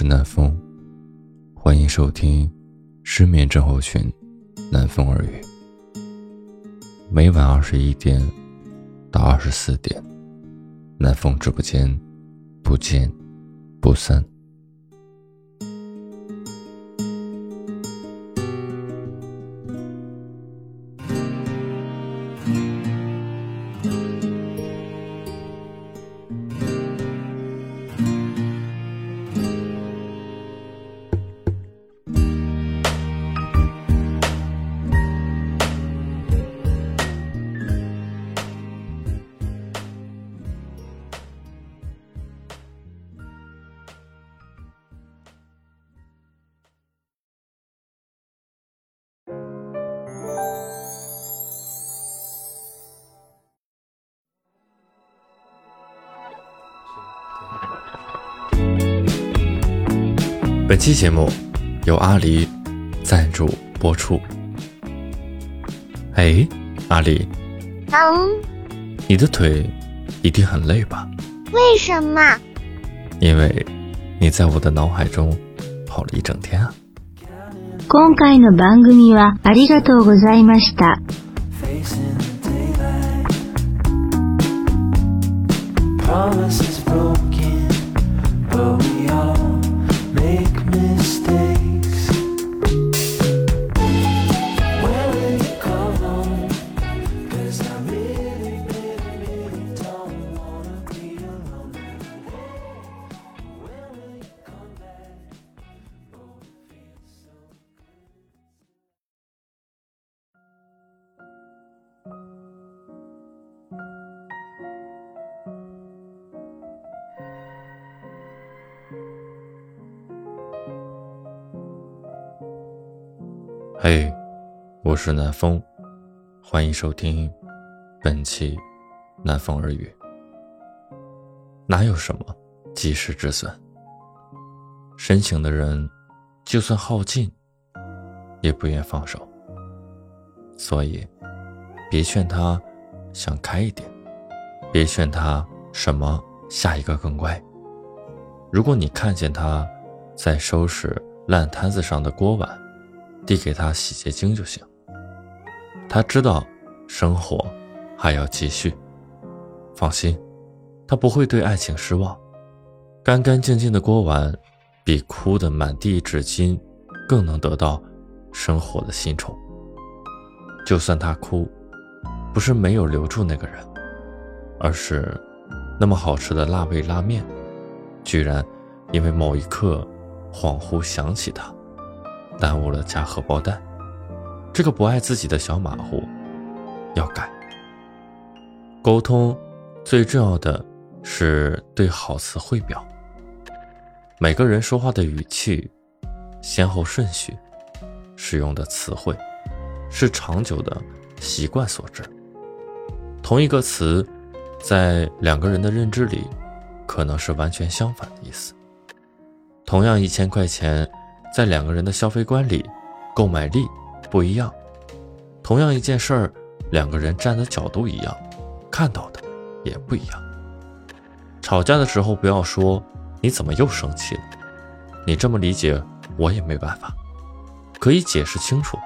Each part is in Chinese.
是南风，欢迎收听失眠症候群南风耳语。每晚二十一点到二十四点，南风直播间不见不散。本期节目由阿狸赞助播出。哎，阿狸，嗯，你的腿一定很累吧？为什么？因为你在我的脑海中跑了一整天啊！今回の番組はありがとうございました。 嘿，我是南风，欢迎收听本期南风耳语。哪有什么及时止损？深情的人，就算耗尽，也不愿放手。所以，别劝他想开一点，别劝他什么下一个更乖。如果你看见他在收拾烂摊子上的锅碗，递给他洗洁精就行。他知道生活还要继续，放心，他不会对爱情失望。干干净净的锅碗，比哭的满地纸巾更能得到生活的新宠。就算他哭，不是没有留住那个人，而是那么好吃的辣味拉面，居然因为某一刻恍惚想起他。耽误了加荷包蛋，这个不爱自己的小马虎，要改。沟通最重要的是对好词汇表。每个人说话的语气、先后顺序、使用的词汇，是长久的习惯所致。同一个词，在两个人的认知里，可能是完全相反的意思。同样一千块钱。在两个人的消费观里，购买力不一样。同样一件事儿，两个人站的角度一样，看到的也不一样。吵架的时候不要说“你怎么又生气了”，你这么理解我也没办法。可以解释清楚，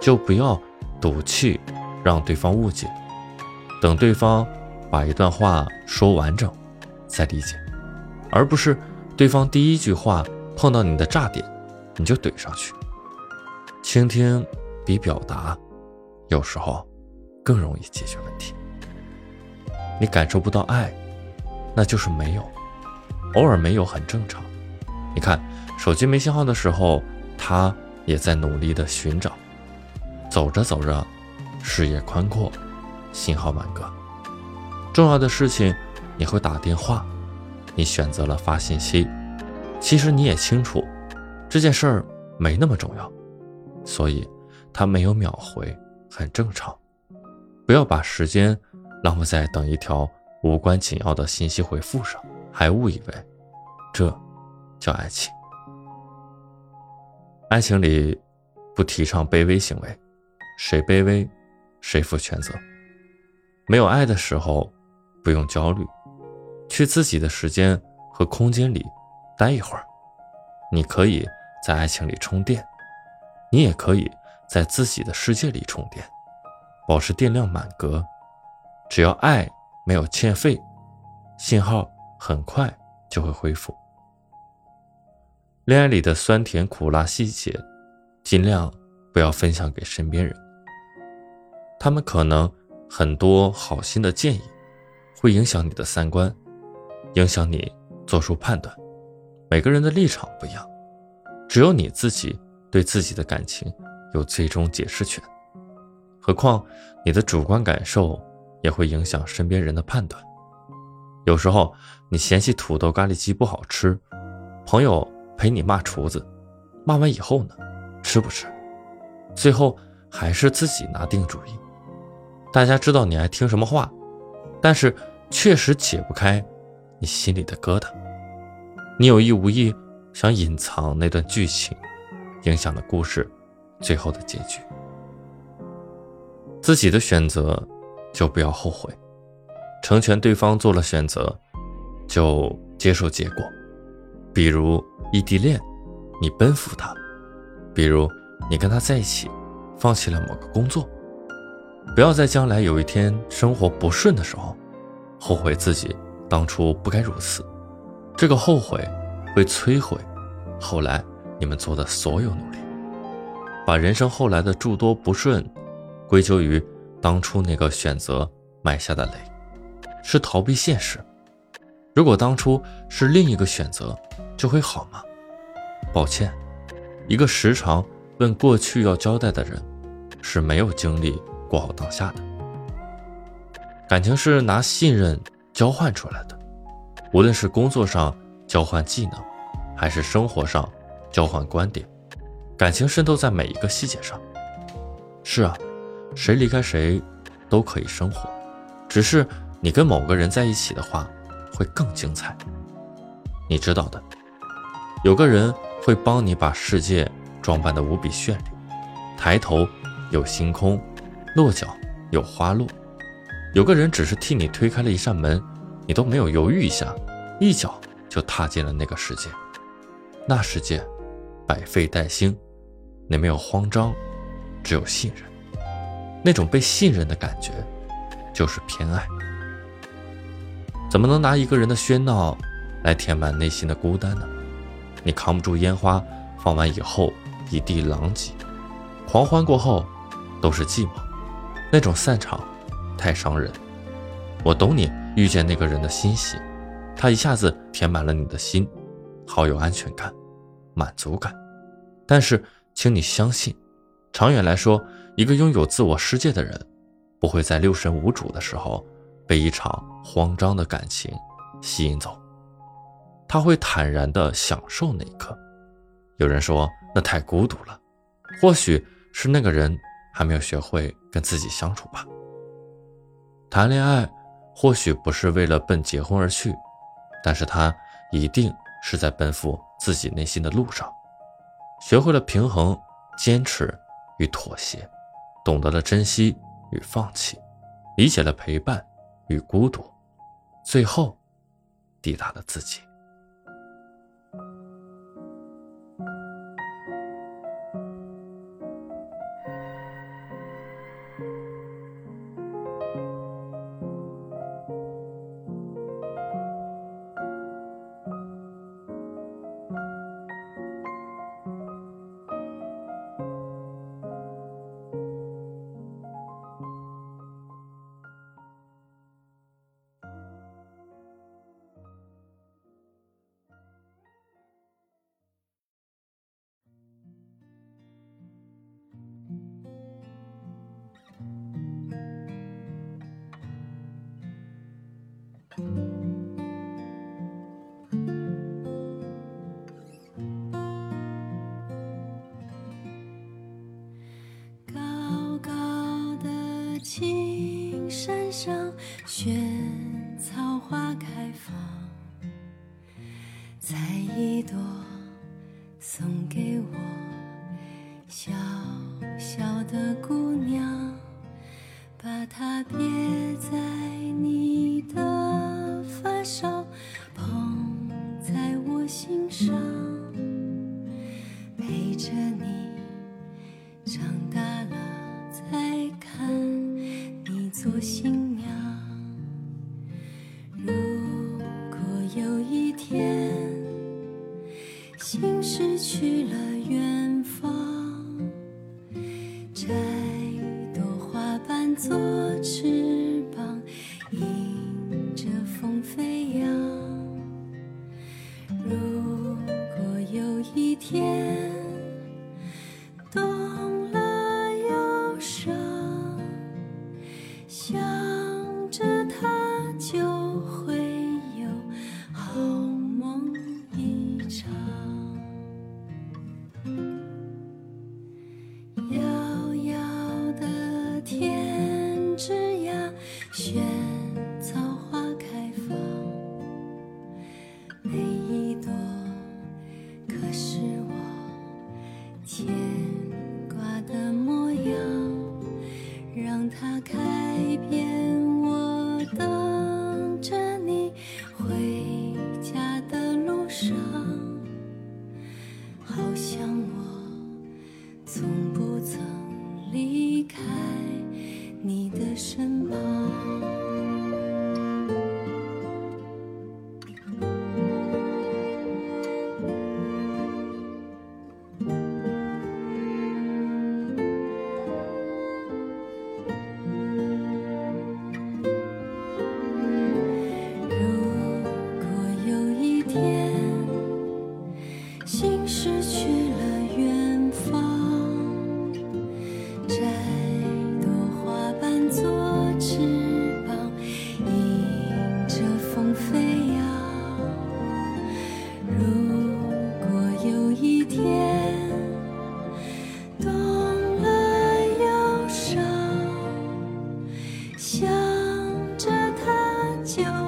就不要赌气让对方误解。等对方把一段话说完整，再理解，而不是对方第一句话碰到你的炸点。你就怼上去。倾听比表达，有时候更容易解决问题。你感受不到爱，那就是没有，偶尔没有很正常。你看，手机没信号的时候，他也在努力的寻找。走着走着，视野宽阔，信号满格。重要的事情你会打电话，你选择了发信息，其实你也清楚。这件事儿没那么重要，所以他没有秒回，很正常。不要把时间浪费在等一条无关紧要的信息回复上，还误以为这叫爱情。爱情里不提倡卑微行为，谁卑微，谁负全责。没有爱的时候，不用焦虑，去自己的时间和空间里待一会儿，你可以在爱情里充电，你也可以在自己的世界里充电，保持电量满格。只要爱没有欠费，信号很快就会恢复。恋爱里的酸甜苦辣细节，尽量不要分享给身边人。他们可能很多好心的建议，会影响你的三观，影响你做出判断。每个人的立场不一样，只有你自己对自己的感情有最终解释权。何况你的主观感受也会影响身边人的判断。有时候你嫌弃土豆咖喱鸡不好吃，朋友。陪你骂厨子，骂完以后呢，吃不吃？最后还是自己拿定主意。大家知道你爱听什么话，但是确实解不开你心里的疙瘩。你有意无意想隐藏那段剧情，影响了故事最后的结局。自己的选择就不要后悔，成全对方做了选择，就接受结果。比如异地恋，你奔赴他；比如你跟他在一起，放弃了某个工作。不要在将来有一天生活不顺的时候，后悔自己当初不该如此。这个后悔会摧毁后来你们做的所有努力。把人生后来的诸多不顺，归咎于当初那个选择埋下的雷，是逃避现实。如果当初是另一个选择，就会好吗？抱歉，一个时常问过去要交代的人，是没有精力过好当下的。感情是拿信任交换出来的，无论是工作上交换技能，还是生活上交换观点，感情渗透在每一个细节上。是啊，谁离开谁都可以生活，只是你跟某个人在一起的话。会更精彩。你知道的，有个人会帮你把世界装扮得无比绚丽，抬头有星空，落脚有花落。有个人只是替你推开了一扇门，你都没有犹豫一下，一脚就踏进了那个世界。那世界百废待兴，你没有慌张，只有信任。那种被信任的感觉，就是偏爱。怎么能拿一个人的喧闹来填满内心的孤单呢？你扛不住烟花放完以后一地狼藉，狂欢过后都是寂寞，那种散场太伤人。我懂你遇见那个人的欣喜，他一下子填满了你的心，好有安全感、满足感。但是，请你相信，长远来说，一个拥有自我世界的人，不会在六神无主的时候。被一场慌张的感情吸引走，他会坦然地享受那一刻。有人说那太孤独了，或许是那个人还没有学会跟自己相处吧。谈恋爱或许不是为了奔结婚而去，但是他一定是在奔赴自己内心的路上，学会了平衡、坚持与妥协，懂得了珍惜与放弃，理解了陪伴。与孤独，最后抵达了自己。高高的青山上，心上陪着你长大了，再看你做新娘。如果有一天心失去了远方，摘朵花瓣做翅膀，迎着风飞扬。天懂了忧伤，想着他就会有好梦一场。遥遥的天之涯，从他，